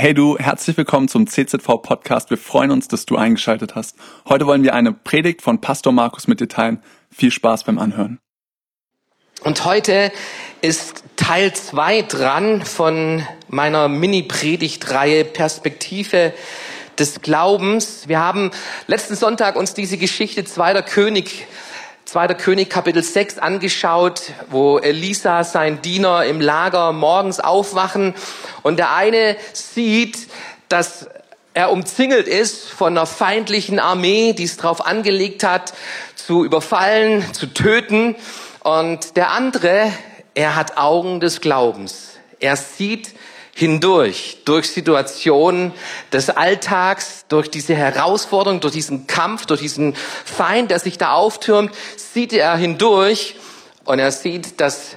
Hey du, herzlich willkommen zum CZV Podcast. Wir freuen uns, dass du eingeschaltet hast. Heute wollen wir eine Predigt von Pastor Markus mit dir teilen. Viel Spaß beim Anhören. Und heute ist Teil zwei dran von meiner Mini-Predigtreihe Perspektive des Glaubens. Wir haben letzten Sonntag uns diese Geschichte zweiter König Zweiter König Kapitel 6 angeschaut, wo Elisa sein Diener im Lager morgens aufwachen und der eine sieht, dass er umzingelt ist von einer feindlichen Armee, die es darauf angelegt hat, zu überfallen, zu töten. Und der andere, er hat Augen des Glaubens. Er sieht hindurch, durch Situationen des Alltags, durch diese Herausforderung, durch diesen Kampf, durch diesen Feind, der sich da auftürmt, sieht er hindurch und er sieht, dass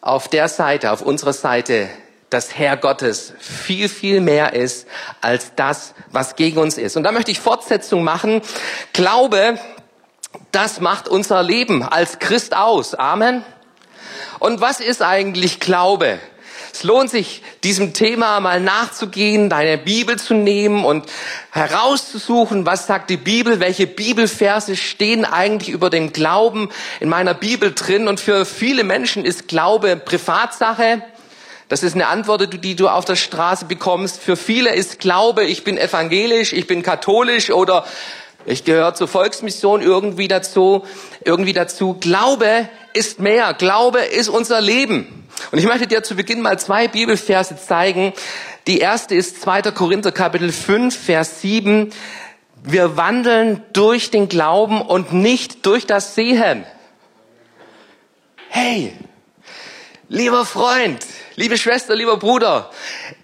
auf der Seite, auf unserer Seite, das Herr Gottes viel, viel mehr ist als das, was gegen uns ist. Und da möchte ich Fortsetzung machen. Glaube, das macht unser Leben als Christ aus. Amen. Und was ist eigentlich Glaube? Es lohnt sich, diesem Thema mal nachzugehen, deine Bibel zu nehmen und herauszusuchen, was sagt die Bibel, welche Bibelverse stehen eigentlich über den Glauben in meiner Bibel drin. Und für viele Menschen ist Glaube Privatsache. Das ist eine Antwort, die du auf der Straße bekommst. Für viele ist Glaube, ich bin evangelisch, ich bin katholisch oder ich gehöre zur Volksmission irgendwie dazu, irgendwie dazu. Glaube ist mehr. Glaube ist unser Leben. Und ich möchte dir zu Beginn mal zwei Bibelverse zeigen. Die erste ist 2. Korinther Kapitel 5, Vers 7. Wir wandeln durch den Glauben und nicht durch das Sehen. Hey, lieber Freund, liebe Schwester, lieber Bruder,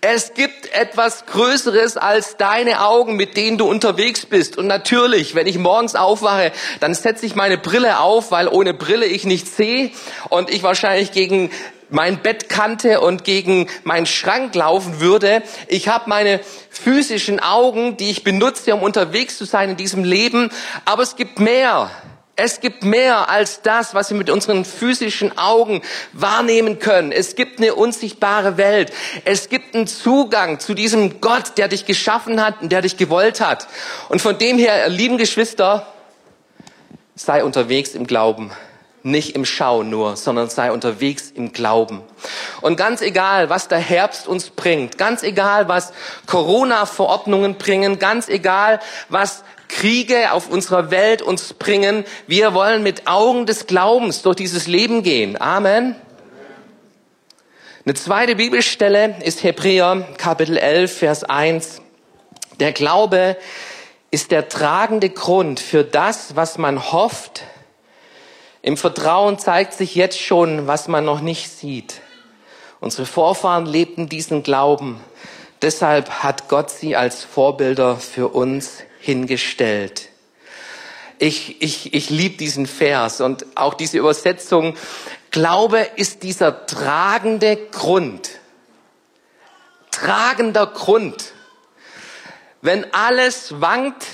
es gibt etwas Größeres als deine Augen, mit denen du unterwegs bist. Und natürlich, wenn ich morgens aufwache, dann setze ich meine Brille auf, weil ohne Brille ich nicht sehe und ich wahrscheinlich gegen mein Bett kannte und gegen meinen Schrank laufen würde. Ich habe meine physischen Augen, die ich benutze, um unterwegs zu sein in diesem Leben. Aber es gibt mehr. Es gibt mehr als das, was wir mit unseren physischen Augen wahrnehmen können. Es gibt eine unsichtbare Welt. Es gibt einen Zugang zu diesem Gott, der dich geschaffen hat und der dich gewollt hat. Und von dem her, lieben Geschwister, sei unterwegs im Glauben nicht im Schauen nur, sondern sei unterwegs im Glauben. Und ganz egal, was der Herbst uns bringt, ganz egal, was Corona-Verordnungen bringen, ganz egal, was Kriege auf unserer Welt uns bringen, wir wollen mit Augen des Glaubens durch dieses Leben gehen. Amen. Eine zweite Bibelstelle ist Hebräer Kapitel 11, Vers 1. Der Glaube ist der tragende Grund für das, was man hofft, im Vertrauen zeigt sich jetzt schon, was man noch nicht sieht. Unsere Vorfahren lebten diesen Glauben. Deshalb hat Gott sie als Vorbilder für uns hingestellt. Ich, ich, ich liebe diesen Vers und auch diese Übersetzung. Glaube ist dieser tragende Grund. Tragender Grund. Wenn alles wankt,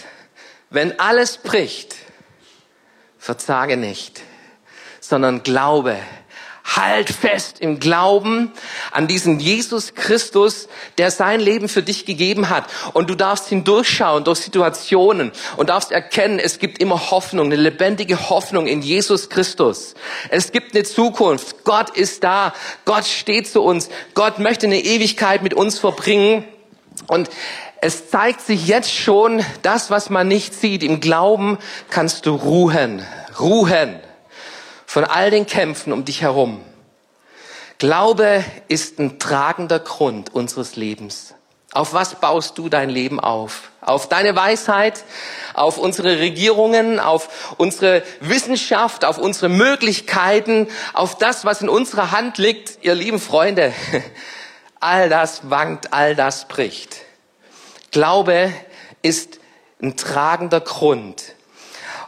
wenn alles bricht, verzage nicht sondern Glaube. Halt fest im Glauben an diesen Jesus Christus, der sein Leben für dich gegeben hat. Und du darfst hindurchschauen durch Situationen und darfst erkennen, es gibt immer Hoffnung, eine lebendige Hoffnung in Jesus Christus. Es gibt eine Zukunft. Gott ist da. Gott steht zu uns. Gott möchte eine Ewigkeit mit uns verbringen. Und es zeigt sich jetzt schon, das, was man nicht sieht. Im Glauben kannst du ruhen. Ruhen von all den Kämpfen um dich herum. Glaube ist ein tragender Grund unseres Lebens. Auf was baust du dein Leben auf? Auf deine Weisheit, auf unsere Regierungen, auf unsere Wissenschaft, auf unsere Möglichkeiten, auf das, was in unserer Hand liegt. Ihr lieben Freunde, all das wankt, all das bricht. Glaube ist ein tragender Grund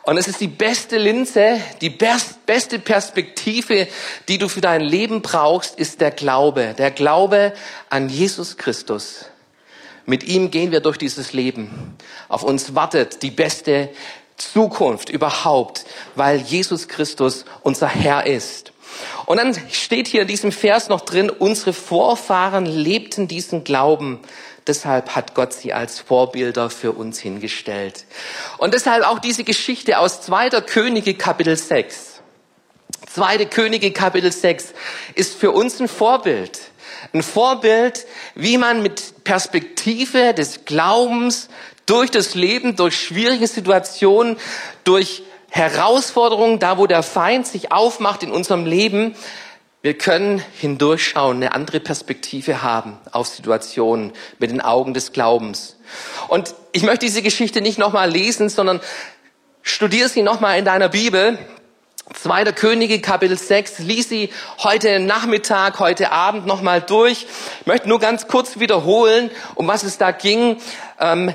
und es ist die beste Linse, die beste Perspektive, die du für dein Leben brauchst, ist der Glaube. Der Glaube an Jesus Christus. Mit ihm gehen wir durch dieses Leben. Auf uns wartet die beste Zukunft überhaupt, weil Jesus Christus unser Herr ist. Und dann steht hier in diesem Vers noch drin, unsere Vorfahren lebten diesen Glauben deshalb hat Gott sie als Vorbilder für uns hingestellt. Und deshalb auch diese Geschichte aus 2. Könige Kapitel 6. 2. Könige Kapitel 6 ist für uns ein Vorbild. Ein Vorbild, wie man mit Perspektive des Glaubens durch das Leben, durch schwierige Situationen, durch Herausforderungen, da wo der Feind sich aufmacht in unserem Leben, wir können hindurchschauen, eine andere Perspektive haben auf Situationen mit den Augen des Glaubens. Und ich möchte diese Geschichte nicht nochmal lesen, sondern studiere sie nochmal in deiner Bibel. Zweiter Könige, Kapitel 6, lies sie heute Nachmittag, heute Abend nochmal durch. Ich möchte nur ganz kurz wiederholen, um was es da ging. Ähm,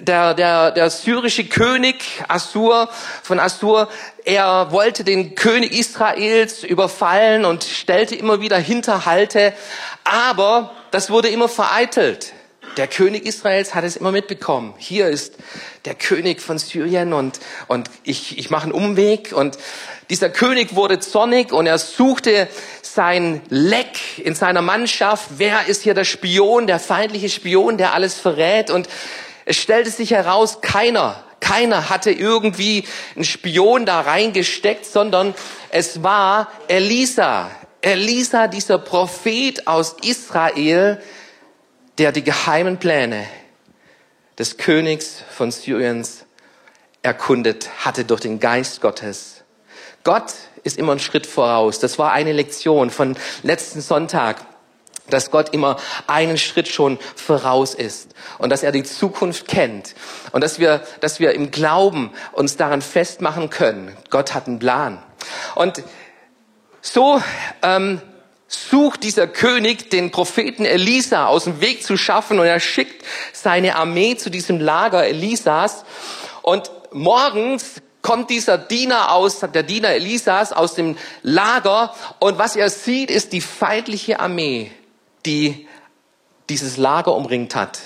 der, der, der syrische König Assur, von Assur, er wollte den König Israels überfallen und stellte immer wieder Hinterhalte, aber das wurde immer vereitelt. Der König Israels hat es immer mitbekommen. Hier ist der König von Syrien und, und ich, ich mache einen Umweg. Und dieser König wurde zornig und er suchte sein Leck in seiner Mannschaft. Wer ist hier der Spion, der feindliche Spion, der alles verrät? Und es stellte sich heraus, keiner, keiner hatte irgendwie einen Spion da reingesteckt, sondern es war Elisa. Elisa, dieser Prophet aus Israel, der die geheimen Pläne des Königs von Syriens erkundet hatte durch den Geist Gottes. Gott ist immer einen Schritt voraus. Das war eine Lektion von letzten Sonntag dass Gott immer einen Schritt schon voraus ist und dass er die Zukunft kennt und dass wir, dass wir im Glauben uns daran festmachen können. Gott hat einen Plan. Und so ähm, sucht dieser König den Propheten Elisa aus dem Weg zu schaffen und er schickt seine Armee zu diesem Lager Elisas und morgens kommt dieser Diener aus, der Diener Elisas aus dem Lager und was er sieht, ist die feindliche Armee die dieses Lager umringt hat.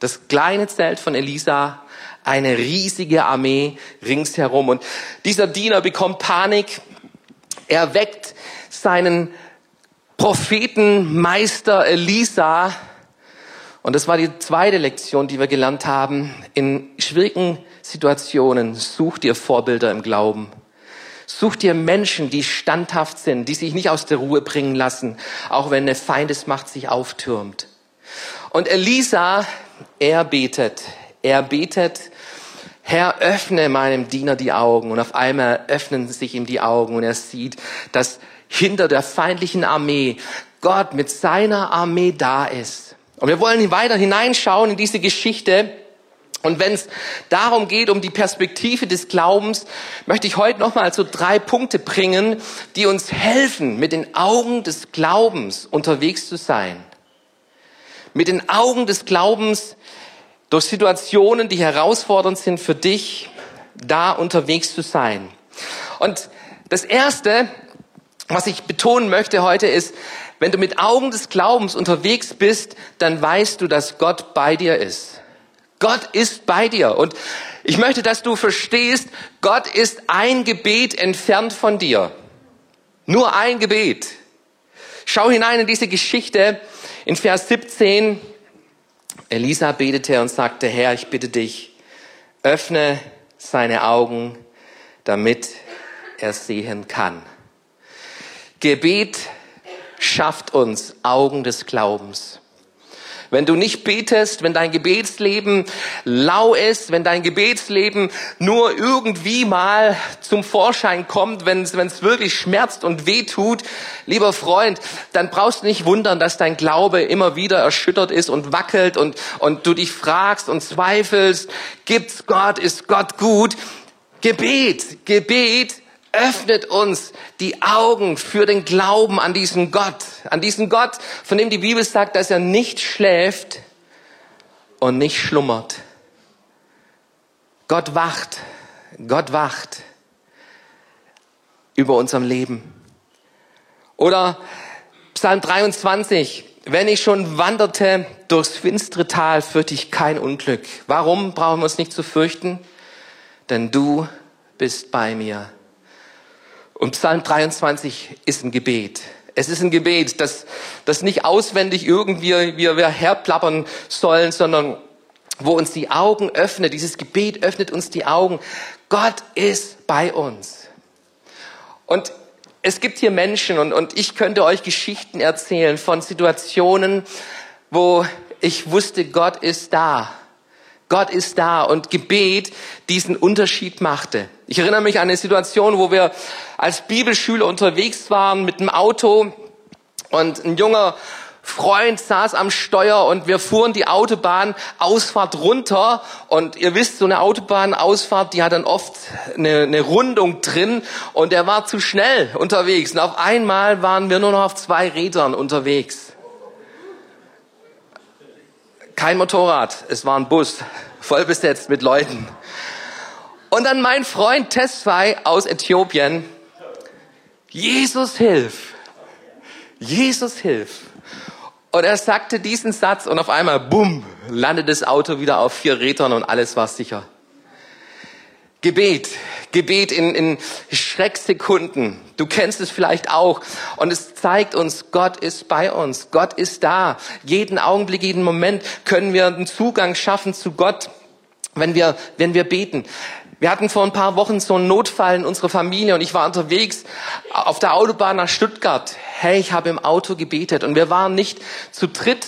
Das kleine Zelt von Elisa, eine riesige Armee ringsherum. Und dieser Diener bekommt Panik. Er weckt seinen Prophetenmeister Elisa. Und das war die zweite Lektion, die wir gelernt haben. In schwierigen Situationen such dir Vorbilder im Glauben. Such dir Menschen, die standhaft sind, die sich nicht aus der Ruhe bringen lassen, auch wenn eine Feindesmacht sich auftürmt. Und Elisa, er betet, er betet, Herr, öffne meinem Diener die Augen. Und auf einmal öffnen sich ihm die Augen und er sieht, dass hinter der feindlichen Armee Gott mit seiner Armee da ist. Und wir wollen weiter hineinschauen in diese Geschichte. Und wenn es darum geht, um die Perspektive des Glaubens, möchte ich heute nochmal so drei Punkte bringen, die uns helfen, mit den Augen des Glaubens unterwegs zu sein. Mit den Augen des Glaubens durch Situationen, die herausfordernd sind für dich, da unterwegs zu sein. Und das Erste, was ich betonen möchte heute, ist, wenn du mit Augen des Glaubens unterwegs bist, dann weißt du, dass Gott bei dir ist. Gott ist bei dir. Und ich möchte, dass du verstehst, Gott ist ein Gebet entfernt von dir. Nur ein Gebet. Schau hinein in diese Geschichte in Vers 17. Elisa betete und sagte, Herr, ich bitte dich, öffne seine Augen, damit er sehen kann. Gebet schafft uns Augen des Glaubens. Wenn du nicht betest, wenn dein Gebetsleben lau ist, wenn dein Gebetsleben nur irgendwie mal zum Vorschein kommt, wenn es wirklich schmerzt und weh tut, lieber Freund, dann brauchst du nicht wundern, dass dein Glaube immer wieder erschüttert ist und wackelt und, und du dich fragst und zweifelst, gibt's Gott, ist Gott gut? Gebet, Gebet öffnet uns die Augen für den Glauben an diesen Gott, an diesen Gott, von dem die Bibel sagt, dass er nicht schläft und nicht schlummert. Gott wacht, Gott wacht über unserem Leben. Oder Psalm 23, wenn ich schon wanderte durchs finstere Tal, fürchte ich kein Unglück. Warum brauchen wir uns nicht zu fürchten? Denn du bist bei mir. Und Psalm 23 ist ein Gebet. Es ist ein Gebet, das, das nicht auswendig irgendwie wir, wir herplappern sollen, sondern wo uns die Augen öffnet. Dieses Gebet öffnet uns die Augen. Gott ist bei uns. Und es gibt hier Menschen und, und ich könnte euch Geschichten erzählen von Situationen, wo ich wusste, Gott ist da. Gott ist da und Gebet diesen Unterschied machte. Ich erinnere mich an eine Situation, wo wir als Bibelschüler unterwegs waren mit dem Auto und ein junger Freund saß am Steuer und wir fuhren die Autobahnausfahrt runter und ihr wisst, so eine Autobahnausfahrt, die hat dann oft eine, eine Rundung drin und er war zu schnell unterwegs und auf einmal waren wir nur noch auf zwei Rädern unterwegs. Kein Motorrad, es war ein Bus, voll besetzt mit Leuten. Und dann mein Freund Tesfai aus Äthiopien, Jesus hilf, Jesus hilf. Und er sagte diesen Satz und auf einmal, bumm, landet das Auto wieder auf vier Rädern und alles war sicher. Gebet, Gebet in, in Schrecksekunden. Du kennst es vielleicht auch. Und es zeigt uns, Gott ist bei uns. Gott ist da. Jeden Augenblick, jeden Moment können wir einen Zugang schaffen zu Gott, wenn wir, wenn wir beten. Wir hatten vor ein paar Wochen so einen Notfall in unserer Familie und ich war unterwegs auf der Autobahn nach Stuttgart. Hey, ich habe im Auto gebetet und wir waren nicht zu dritt,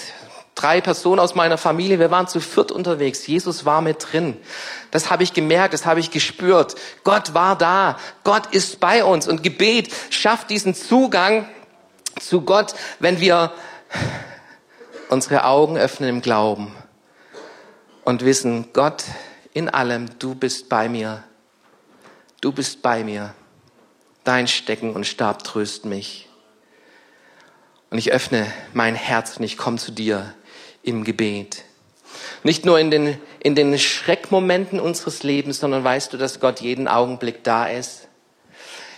drei Personen aus meiner Familie, wir waren zu viert unterwegs. Jesus war mit drin. Das habe ich gemerkt, das habe ich gespürt. Gott war da. Gott ist bei uns und Gebet schafft diesen Zugang zu Gott, wenn wir unsere Augen öffnen im Glauben und wissen, Gott in allem, du bist bei mir. Du bist bei mir. Dein Stecken und Stab tröst mich. Und ich öffne mein Herz und ich komme zu dir im Gebet. Nicht nur in den, in den Schreckmomenten unseres Lebens, sondern weißt du, dass Gott jeden Augenblick da ist.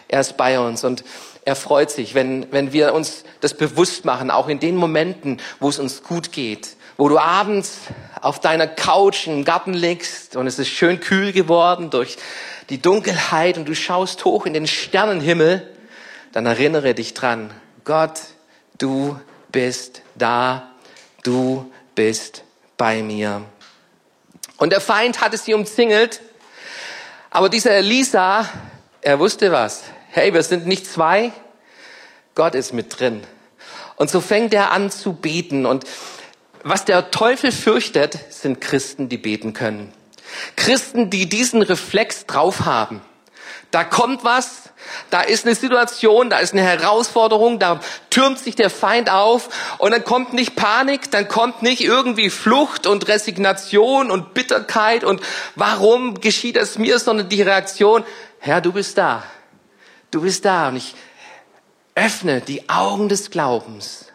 Er ist bei uns und er freut sich, wenn, wenn wir uns das bewusst machen, auch in den Momenten, wo es uns gut geht, wo du abends auf deiner Couch im Garten liegst und es ist schön kühl geworden durch die Dunkelheit und du schaust hoch in den Sternenhimmel, dann erinnere dich dran, Gott, du bist da, du bist bei mir. Und der Feind hatte sie umzingelt, aber dieser Elisa, er wusste was. Hey, wir sind nicht zwei, Gott ist mit drin. Und so fängt er an zu beten und was der Teufel fürchtet, sind Christen, die beten können. Christen, die diesen Reflex drauf haben. Da kommt was, da ist eine Situation, da ist eine Herausforderung, da türmt sich der Feind auf und dann kommt nicht Panik, dann kommt nicht irgendwie Flucht und Resignation und Bitterkeit und warum geschieht es mir, sondern die Reaktion, Herr, du bist da. Du bist da und ich öffne die Augen des Glaubens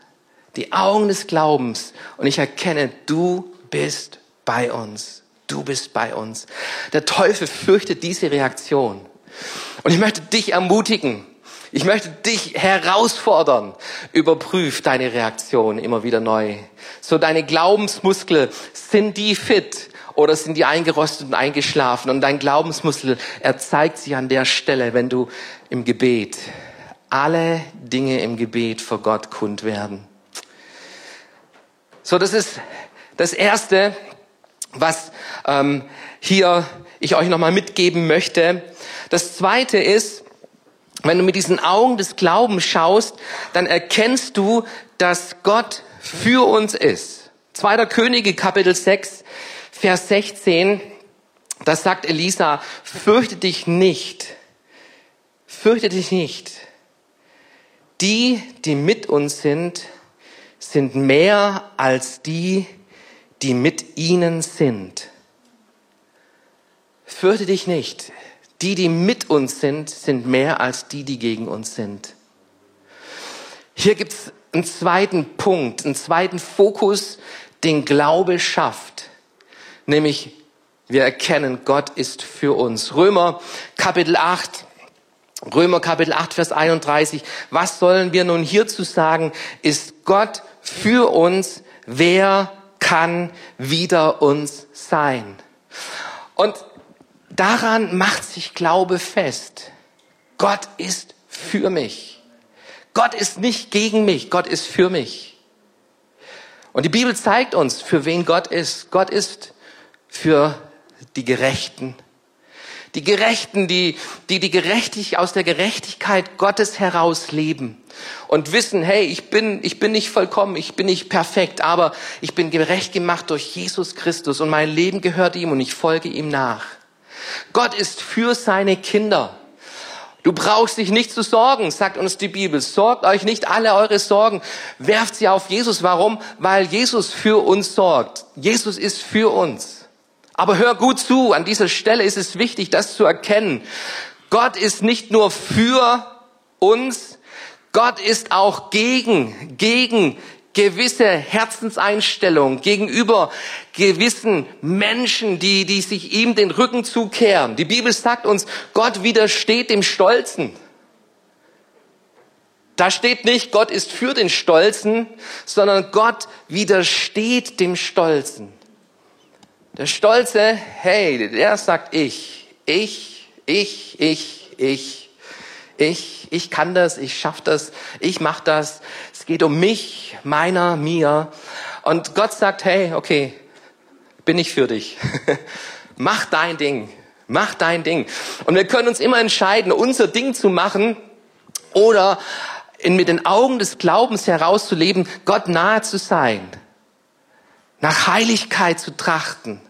die Augen des Glaubens und ich erkenne, du bist bei uns. Du bist bei uns. Der Teufel fürchtet diese Reaktion. Und ich möchte dich ermutigen. Ich möchte dich herausfordern. Überprüf deine Reaktion immer wieder neu. So deine Glaubensmuskel, sind die fit oder sind die eingerostet und eingeschlafen? Und dein Glaubensmuskel, er zeigt sich an der Stelle, wenn du im Gebet alle Dinge im Gebet vor Gott kund werden. So, das ist das Erste, was ähm, hier ich euch nochmal mitgeben möchte. Das Zweite ist, wenn du mit diesen Augen des Glaubens schaust, dann erkennst du, dass Gott für uns ist. Zweiter Könige, Kapitel 6, Vers 16, das sagt Elisa, fürchte dich nicht, fürchte dich nicht. Die, die mit uns sind, sind mehr als die, die mit ihnen sind. Fürchte dich nicht. Die, die mit uns sind, sind mehr als die, die gegen uns sind. Hier gibt es einen zweiten Punkt, einen zweiten Fokus, den Glaube schafft. Nämlich, wir erkennen, Gott ist für uns. Römer Kapitel 8, Römer Kapitel 8, Vers 31. Was sollen wir nun hierzu sagen? Ist Gott für uns, wer kann wider uns sein? Und daran macht sich Glaube fest. Gott ist für mich. Gott ist nicht gegen mich, Gott ist für mich. Und die Bibel zeigt uns, für wen Gott ist. Gott ist für die Gerechten. Die Gerechten, die, die, die gerechtig, aus der Gerechtigkeit Gottes heraus leben und wissen, hey, ich bin, ich bin nicht vollkommen, ich bin nicht perfekt, aber ich bin gerecht gemacht durch Jesus Christus und mein Leben gehört ihm und ich folge ihm nach. Gott ist für seine Kinder. Du brauchst dich nicht zu sorgen, sagt uns die Bibel. Sorgt euch nicht alle eure Sorgen. Werft sie auf Jesus. Warum? Weil Jesus für uns sorgt. Jesus ist für uns. Aber hör gut zu. An dieser Stelle ist es wichtig, das zu erkennen. Gott ist nicht nur für uns. Gott ist auch gegen, gegen gewisse Herzenseinstellung gegenüber gewissen Menschen, die, die sich ihm den Rücken zukehren. Die Bibel sagt uns, Gott widersteht dem Stolzen. Da steht nicht, Gott ist für den Stolzen, sondern Gott widersteht dem Stolzen. Der Stolze, hey, der sagt ich, ich, ich, ich, ich, ich, ich kann das, ich schaff das, ich mach das. Es geht um mich, meiner, mir. Und Gott sagt, hey, okay, bin ich für dich. mach dein Ding. Mach dein Ding. Und wir können uns immer entscheiden, unser Ding zu machen oder in, mit den Augen des Glaubens herauszuleben, Gott nahe zu sein, nach Heiligkeit zu trachten,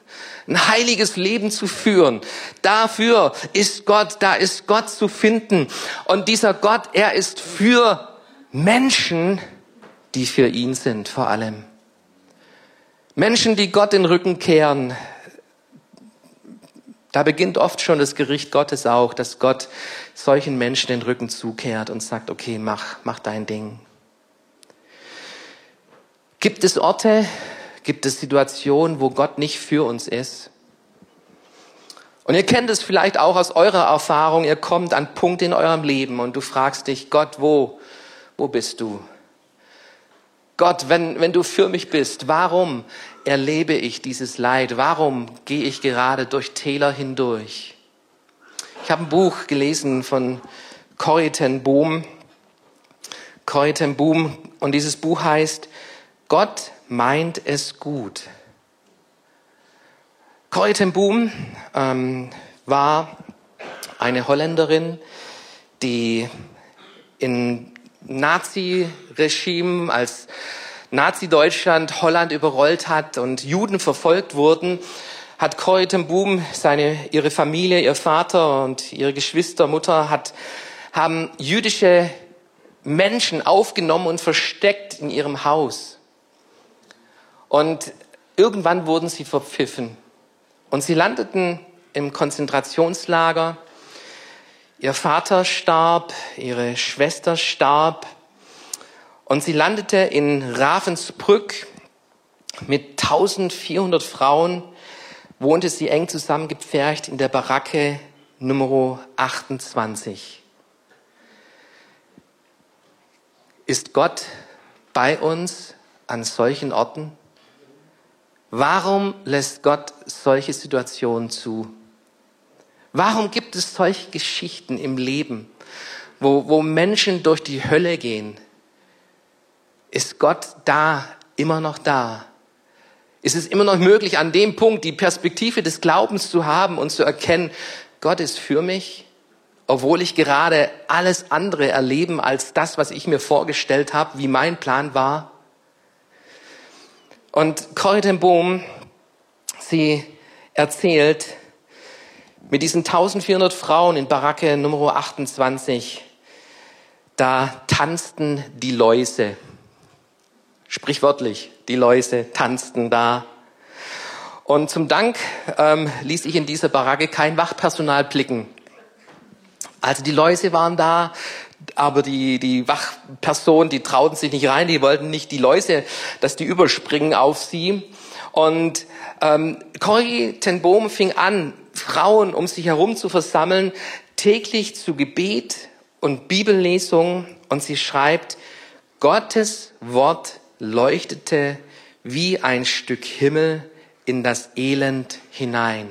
ein heiliges Leben zu führen. Dafür ist Gott, da ist Gott zu finden. Und dieser Gott, er ist für Menschen, die für ihn sind vor allem. Menschen, die Gott den Rücken kehren. Da beginnt oft schon das Gericht Gottes auch, dass Gott solchen Menschen den Rücken zukehrt und sagt, okay, mach, mach dein Ding. Gibt es Orte, gibt es Situationen, wo Gott nicht für uns ist? Und ihr kennt es vielleicht auch aus eurer Erfahrung, ihr kommt an Punkte in eurem Leben und du fragst dich, Gott, wo, wo bist du? Gott, wenn, wenn du für mich bist, warum erlebe ich dieses Leid? Warum gehe ich gerade durch Täler hindurch? Ich habe ein Buch gelesen von Corrie ten Boom. Corrie ten Boom. Und dieses Buch heißt Gott meint es gut. Corrie ten Boom ähm, war eine Holländerin, die in Nazi-Regime als Nazi-Deutschland Holland überrollt hat und Juden verfolgt wurden, hat Corrie ten Boom seine, ihre Familie, ihr Vater und ihre Geschwister, Mutter hat, haben jüdische Menschen aufgenommen und versteckt in ihrem Haus. Und irgendwann wurden sie verpfiffen. Und sie landeten im Konzentrationslager. Ihr Vater starb, ihre Schwester starb. Und sie landete in Ravensbrück mit 1400 Frauen, wohnte sie eng zusammengepfercht in der Baracke Nummer 28. Ist Gott bei uns an solchen Orten? Warum lässt Gott solche Situationen zu? Warum gibt es solche Geschichten im Leben, wo, wo Menschen durch die Hölle gehen? Ist Gott da, immer noch da? Ist es immer noch möglich, an dem Punkt die Perspektive des Glaubens zu haben und zu erkennen, Gott ist für mich, obwohl ich gerade alles andere erleben als das, was ich mir vorgestellt habe, wie mein Plan war? Und Corrie ten Boom, sie erzählt, mit diesen 1400 Frauen in Baracke Nummer 28, da tanzten die Läuse. Sprichwörtlich, die Läuse tanzten da. Und zum Dank ähm, ließ ich in dieser Baracke kein Wachpersonal blicken. Also die Läuse waren da, aber die, die Wachpersonen, die trauten sich nicht rein, die wollten nicht die Läuse, dass die überspringen auf sie. Und ähm, Corrie ten Boom fing an, Frauen um sich herum zu versammeln, täglich zu Gebet und Bibellesung. Und sie schreibt, Gottes Wort leuchtete wie ein Stück Himmel in das Elend hinein.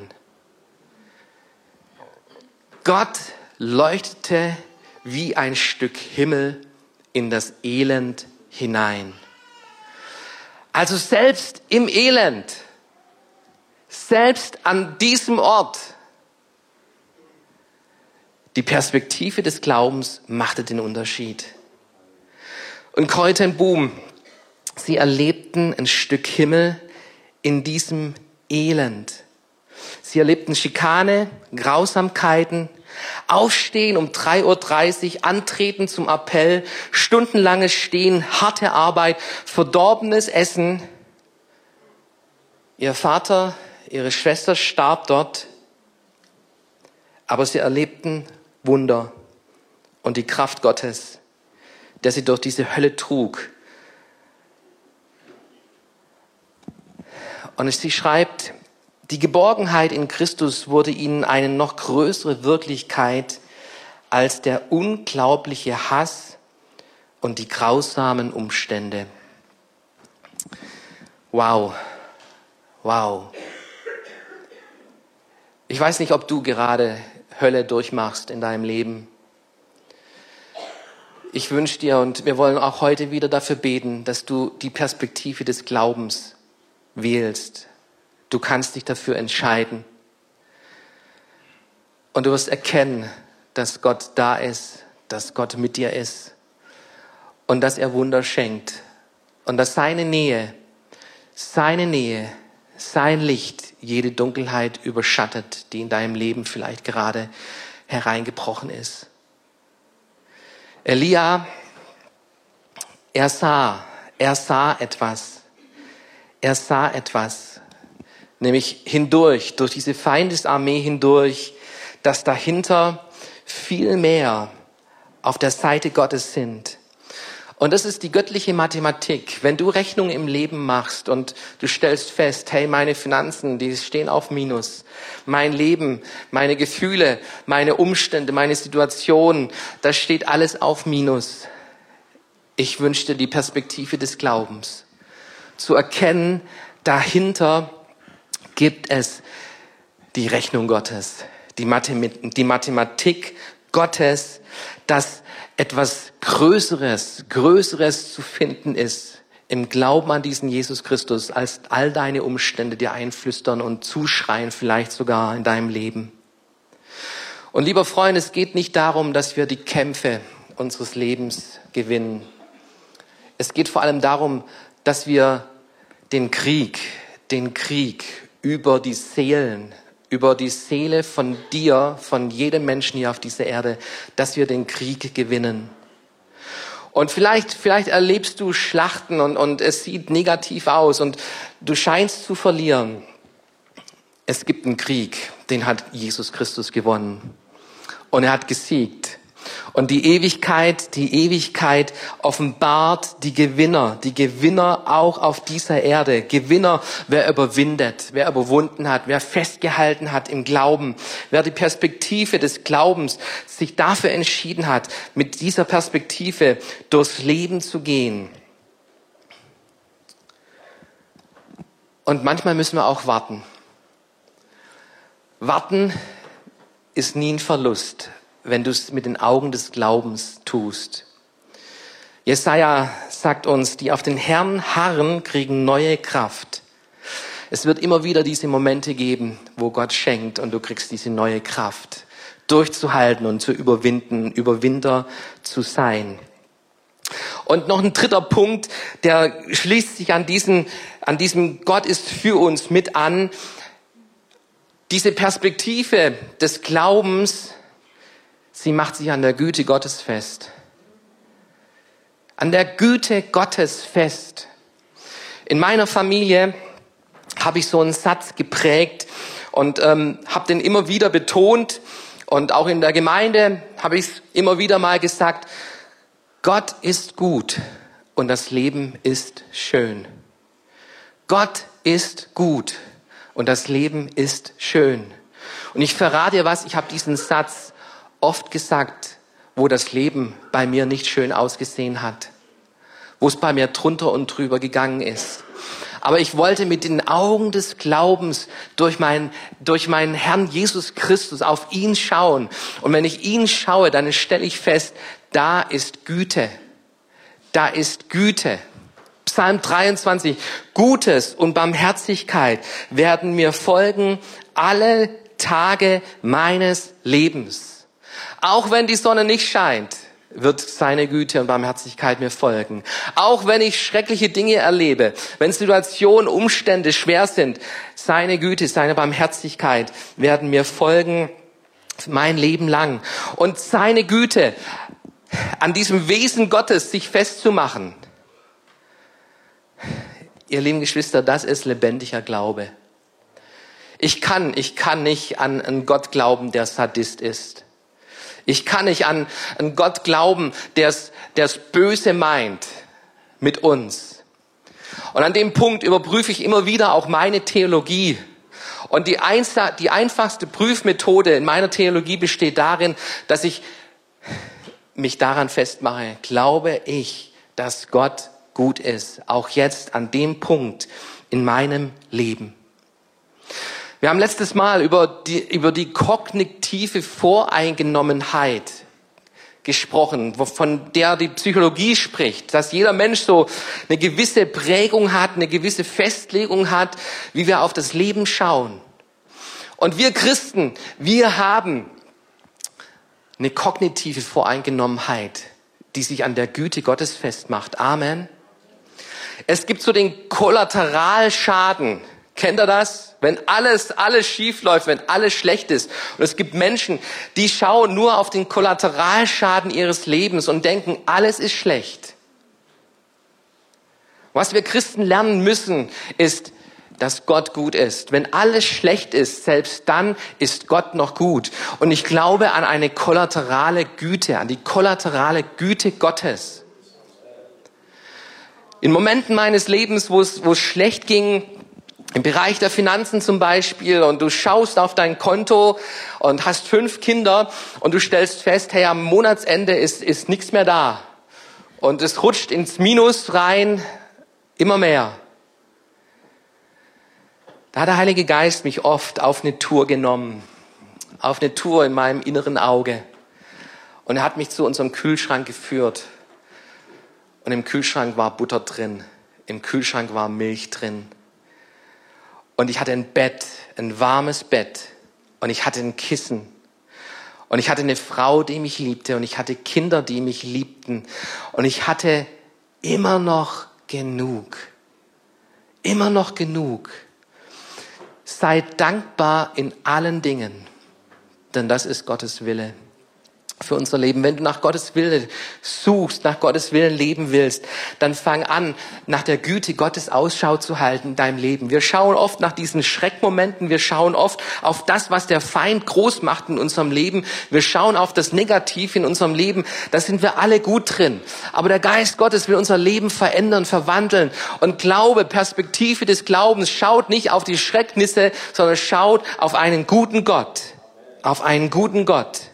Gott leuchtete wie ein Stück Himmel in das Elend hinein. Also selbst im Elend, selbst an diesem Ort, die Perspektive des Glaubens machte den Unterschied. Und Kräuter und Boom, sie erlebten ein Stück Himmel in diesem Elend. Sie erlebten Schikane, Grausamkeiten, Aufstehen um 3.30 Uhr, antreten zum Appell, stundenlanges Stehen, harte Arbeit, verdorbenes Essen. Ihr Vater, ihre Schwester starb dort, aber sie erlebten Wunder und die Kraft Gottes, der sie durch diese Hölle trug. Und sie schreibt, die Geborgenheit in Christus wurde ihnen eine noch größere Wirklichkeit als der unglaubliche Hass und die grausamen Umstände. Wow, wow. Ich weiß nicht, ob du gerade Hölle durchmachst in deinem Leben. Ich wünsche dir und wir wollen auch heute wieder dafür beten, dass du die Perspektive des Glaubens wählst, Du kannst dich dafür entscheiden. Und du wirst erkennen, dass Gott da ist, dass Gott mit dir ist und dass er Wunder schenkt und dass seine Nähe, seine Nähe, sein Licht jede Dunkelheit überschattet, die in deinem Leben vielleicht gerade hereingebrochen ist. Elia, er sah, er sah etwas. Er sah etwas nämlich hindurch, durch diese Feindesarmee hindurch, dass dahinter viel mehr auf der Seite Gottes sind. Und das ist die göttliche Mathematik. Wenn du Rechnungen im Leben machst und du stellst fest, hey, meine Finanzen, die stehen auf Minus. Mein Leben, meine Gefühle, meine Umstände, meine Situation, das steht alles auf Minus. Ich wünschte die Perspektive des Glaubens. Zu erkennen, dahinter gibt es die Rechnung Gottes, die, Mathematik Gottes, dass etwas Größeres, Größeres zu finden ist im Glauben an diesen Jesus Christus, als all deine Umstände dir einflüstern und zuschreien, vielleicht sogar in deinem Leben. Und lieber Freund, es geht nicht darum, dass wir die Kämpfe unseres Lebens gewinnen. Es geht vor allem darum, dass wir den Krieg, den Krieg über die Seelen, über die Seele von dir, von jedem Menschen hier auf dieser Erde, dass wir den Krieg gewinnen. Und vielleicht, vielleicht erlebst du Schlachten und, und es sieht negativ aus und du scheinst zu verlieren. Es gibt einen Krieg, den hat Jesus Christus gewonnen. Und er hat gesiegt. Und die Ewigkeit, die Ewigkeit offenbart die Gewinner, die Gewinner auch auf dieser Erde. Gewinner, wer überwindet, wer überwunden hat, wer festgehalten hat im Glauben, wer die Perspektive des Glaubens sich dafür entschieden hat, mit dieser Perspektive durchs Leben zu gehen. Und manchmal müssen wir auch warten. Warten ist nie ein Verlust wenn du es mit den Augen des Glaubens tust. Jesaja sagt uns, die auf den Herrn harren, kriegen neue Kraft. Es wird immer wieder diese Momente geben, wo Gott schenkt und du kriegst diese neue Kraft, durchzuhalten und zu überwinden, Überwinder zu sein. Und noch ein dritter Punkt, der schließt sich an diesen, an diesem Gott ist für uns mit an. Diese Perspektive des Glaubens Sie macht sich an der Güte Gottes fest. An der Güte Gottes fest. In meiner Familie habe ich so einen Satz geprägt und ähm, habe den immer wieder betont. Und auch in der Gemeinde habe ich es immer wieder mal gesagt, Gott ist gut und das Leben ist schön. Gott ist gut und das Leben ist schön. Und ich verrate dir was, ich habe diesen Satz oft gesagt, wo das Leben bei mir nicht schön ausgesehen hat, wo es bei mir drunter und drüber gegangen ist. Aber ich wollte mit den Augen des Glaubens durch meinen, durch meinen Herrn Jesus Christus auf ihn schauen. Und wenn ich ihn schaue, dann stelle ich fest, da ist Güte, da ist Güte. Psalm 23, Gutes und Barmherzigkeit werden mir folgen alle Tage meines Lebens. Auch wenn die Sonne nicht scheint, wird seine Güte und Barmherzigkeit mir folgen. Auch wenn ich schreckliche Dinge erlebe, wenn Situationen, Umstände schwer sind, seine Güte, seine Barmherzigkeit werden mir folgen mein Leben lang. Und seine Güte, an diesem Wesen Gottes sich festzumachen, ihr lieben Geschwister, das ist lebendiger Glaube. Ich kann, ich kann nicht an einen Gott glauben, der Sadist ist. Ich kann nicht an einen Gott glauben, der es böse meint mit uns. Und an dem Punkt überprüfe ich immer wieder auch meine Theologie. Und die, die einfachste Prüfmethode in meiner Theologie besteht darin, dass ich mich daran festmache, glaube ich, dass Gott gut ist, auch jetzt an dem Punkt in meinem Leben. Wir haben letztes Mal über die, über die kognitive Voreingenommenheit gesprochen, von der die Psychologie spricht, dass jeder Mensch so eine gewisse Prägung hat, eine gewisse Festlegung hat, wie wir auf das Leben schauen. Und wir Christen, wir haben eine kognitive Voreingenommenheit, die sich an der Güte Gottes festmacht. Amen. Es gibt so den Kollateralschaden. Kennt ihr das? Wenn alles, alles schief läuft, wenn alles schlecht ist. Und es gibt Menschen, die schauen nur auf den Kollateralschaden ihres Lebens und denken, alles ist schlecht. Was wir Christen lernen müssen, ist, dass Gott gut ist. Wenn alles schlecht ist, selbst dann ist Gott noch gut. Und ich glaube an eine kollaterale Güte, an die kollaterale Güte Gottes. In Momenten meines Lebens, wo es, wo es schlecht ging, im Bereich der Finanzen zum Beispiel und du schaust auf dein Konto und hast fünf Kinder und du stellst fest, hey, am Monatsende ist, ist nichts mehr da. Und es rutscht ins Minus rein, immer mehr. Da hat der Heilige Geist mich oft auf eine Tour genommen, auf eine Tour in meinem inneren Auge. Und er hat mich zu unserem Kühlschrank geführt. Und im Kühlschrank war Butter drin, im Kühlschrank war Milch drin und ich hatte ein Bett, ein warmes Bett. Und ich hatte ein Kissen. Und ich hatte eine Frau, die mich liebte. Und ich hatte Kinder, die mich liebten. Und ich hatte immer noch genug. Immer noch genug. Seid dankbar in allen Dingen, denn das ist Gottes Wille für unser Leben. Wenn du nach Gottes Willen suchst, nach Gottes Willen leben willst, dann fang an, nach der Güte Gottes Ausschau zu halten in deinem Leben. Wir schauen oft nach diesen Schreckmomenten, wir schauen oft auf das, was der Feind groß macht in unserem Leben. Wir schauen auf das Negativ in unserem Leben. Da sind wir alle gut drin. Aber der Geist Gottes will unser Leben verändern, verwandeln. Und Glaube, Perspektive des Glaubens schaut nicht auf die Schrecknisse, sondern schaut auf einen guten Gott. Auf einen guten Gott.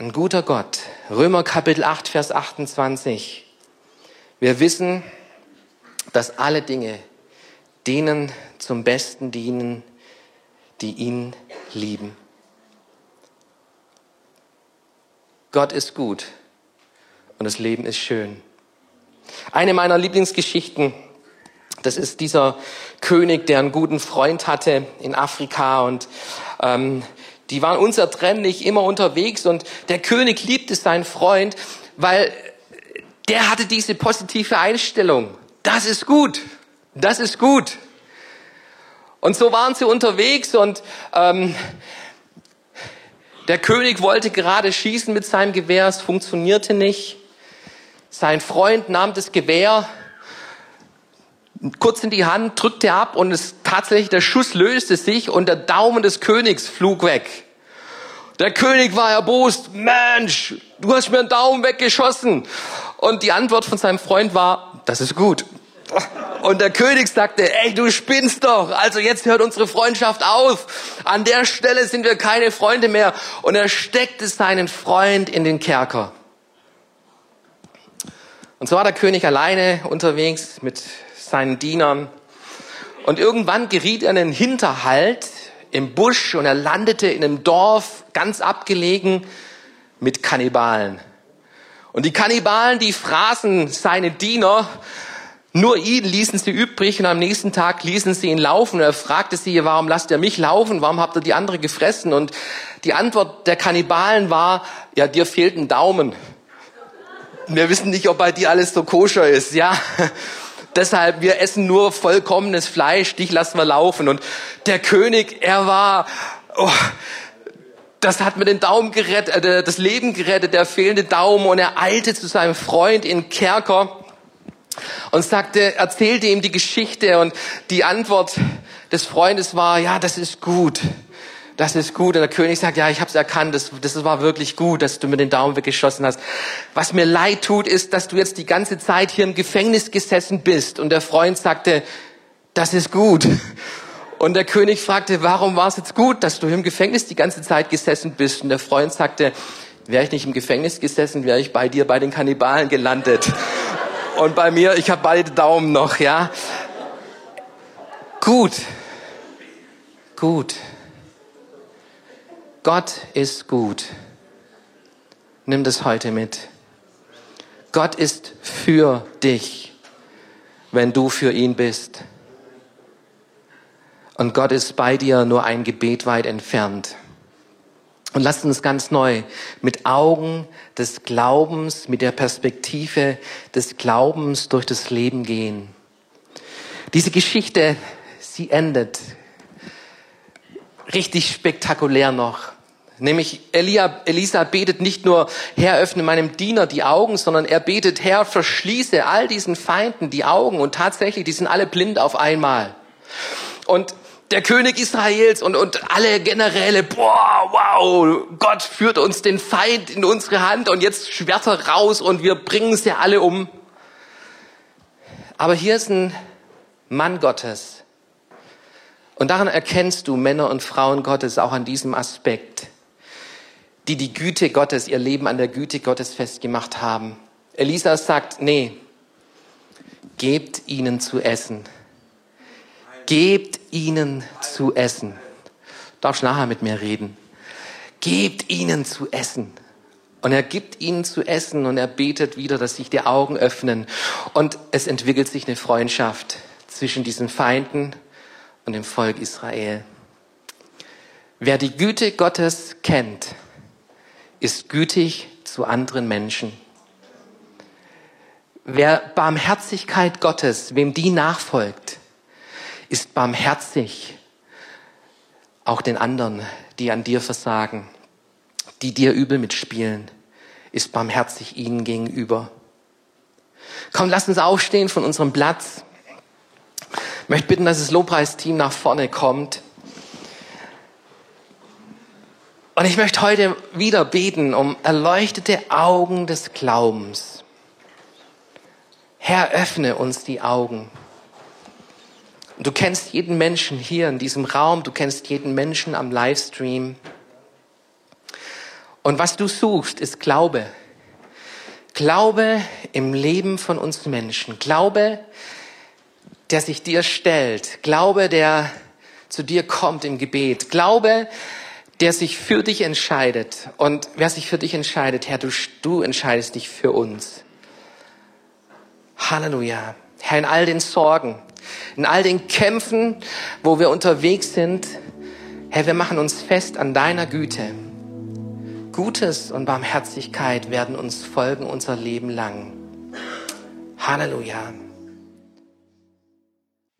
Ein guter Gott. Römer Kapitel 8, Vers 28. Wir wissen, dass alle Dinge denen zum Besten dienen, die ihn lieben. Gott ist gut und das Leben ist schön. Eine meiner Lieblingsgeschichten, das ist dieser König, der einen guten Freund hatte in Afrika und ähm, die waren unzertrennlich immer unterwegs und der König liebte seinen Freund, weil der hatte diese positive Einstellung. Das ist gut. Das ist gut. Und so waren sie unterwegs und ähm, der König wollte gerade schießen mit seinem Gewehr, es funktionierte nicht. Sein Freund nahm das Gewehr kurz in die Hand, drückte ab und es tatsächlich der Schuss löste sich und der Daumen des Königs flog weg. Der König war erbost. Mensch, du hast mir einen Daumen weggeschossen. Und die Antwort von seinem Freund war, das ist gut. Und der König sagte, ey, du spinnst doch. Also jetzt hört unsere Freundschaft auf. An der Stelle sind wir keine Freunde mehr. Und er steckte seinen Freund in den Kerker. Und so war der König alleine unterwegs mit seinen Dienern. Und irgendwann geriet er in einen Hinterhalt im Busch und er landete in einem Dorf ganz abgelegen mit Kannibalen. Und die Kannibalen, die fraßen seine Diener, nur ihn ließen sie übrig und am nächsten Tag ließen sie ihn laufen. Und er fragte sie, warum lasst ihr mich laufen? Warum habt ihr die andere gefressen? Und die Antwort der Kannibalen war, ja, dir fehlt ein Daumen. Wir wissen nicht, ob bei dir alles so koscher ist, ja. Deshalb, wir essen nur vollkommenes Fleisch, dich lassen wir laufen. Und der König, er war, oh, das hat mir den Daumen gerettet, äh, das Leben gerettet, der fehlende Daumen. Und er eilte zu seinem Freund in Kerker und sagte, erzählte ihm die Geschichte. Und die Antwort des Freundes war, ja, das ist gut. Das ist gut. Und der König sagt, ja, ich habe es erkannt, das, das war wirklich gut, dass du mir den Daumen weggeschossen hast. Was mir leid tut, ist, dass du jetzt die ganze Zeit hier im Gefängnis gesessen bist. Und der Freund sagte, das ist gut. Und der König fragte, warum war es jetzt gut, dass du im Gefängnis die ganze Zeit gesessen bist? Und der Freund sagte, wäre ich nicht im Gefängnis gesessen, wäre ich bei dir bei den Kannibalen gelandet. Und bei mir, ich habe beide Daumen noch, ja. Gut. Gut. Gott ist gut. Nimm das heute mit. Gott ist für dich, wenn du für ihn bist. Und Gott ist bei dir nur ein Gebet weit entfernt. Und lasst uns ganz neu mit Augen des Glaubens, mit der Perspektive des Glaubens durch das Leben gehen. Diese Geschichte, sie endet richtig spektakulär noch. Nämlich Elia, Elisa betet nicht nur, Herr, öffne meinem Diener die Augen, sondern er betet, Herr, verschließe all diesen Feinden die Augen. Und tatsächlich, die sind alle blind auf einmal. Und der König Israels und, und alle Generäle, boah, wow, Gott führt uns den Feind in unsere Hand und jetzt Schwerter raus und wir bringen sie alle um. Aber hier ist ein Mann Gottes. Und daran erkennst du Männer und Frauen Gottes auch an diesem Aspekt, die die Güte Gottes, ihr Leben an der Güte Gottes festgemacht haben. Elisa sagt, nee, gebt ihnen zu essen gebt ihnen zu essen. Darfst nachher mit mir reden. Gebt ihnen zu essen. Und er gibt ihnen zu essen und er betet wieder, dass sich die Augen öffnen. Und es entwickelt sich eine Freundschaft zwischen diesen Feinden und dem Volk Israel. Wer die Güte Gottes kennt, ist gütig zu anderen Menschen. Wer Barmherzigkeit Gottes, wem die nachfolgt, ist barmherzig auch den anderen, die an dir versagen, die dir übel mitspielen, ist barmherzig ihnen gegenüber. Komm, lass uns aufstehen von unserem Platz. Ich möchte bitten, dass das Lobpreisteam nach vorne kommt. Und ich möchte heute wieder beten um erleuchtete Augen des Glaubens. Herr, öffne uns die Augen. Du kennst jeden Menschen hier in diesem Raum, du kennst jeden Menschen am Livestream. Und was du suchst, ist Glaube. Glaube im Leben von uns Menschen. Glaube, der sich dir stellt. Glaube, der zu dir kommt im Gebet. Glaube, der sich für dich entscheidet. Und wer sich für dich entscheidet, Herr, du, du entscheidest dich für uns. Halleluja. Herr, in all den Sorgen, in all den Kämpfen, wo wir unterwegs sind, Herr, wir machen uns fest an deiner Güte. Gutes und Barmherzigkeit werden uns folgen unser Leben lang. Halleluja.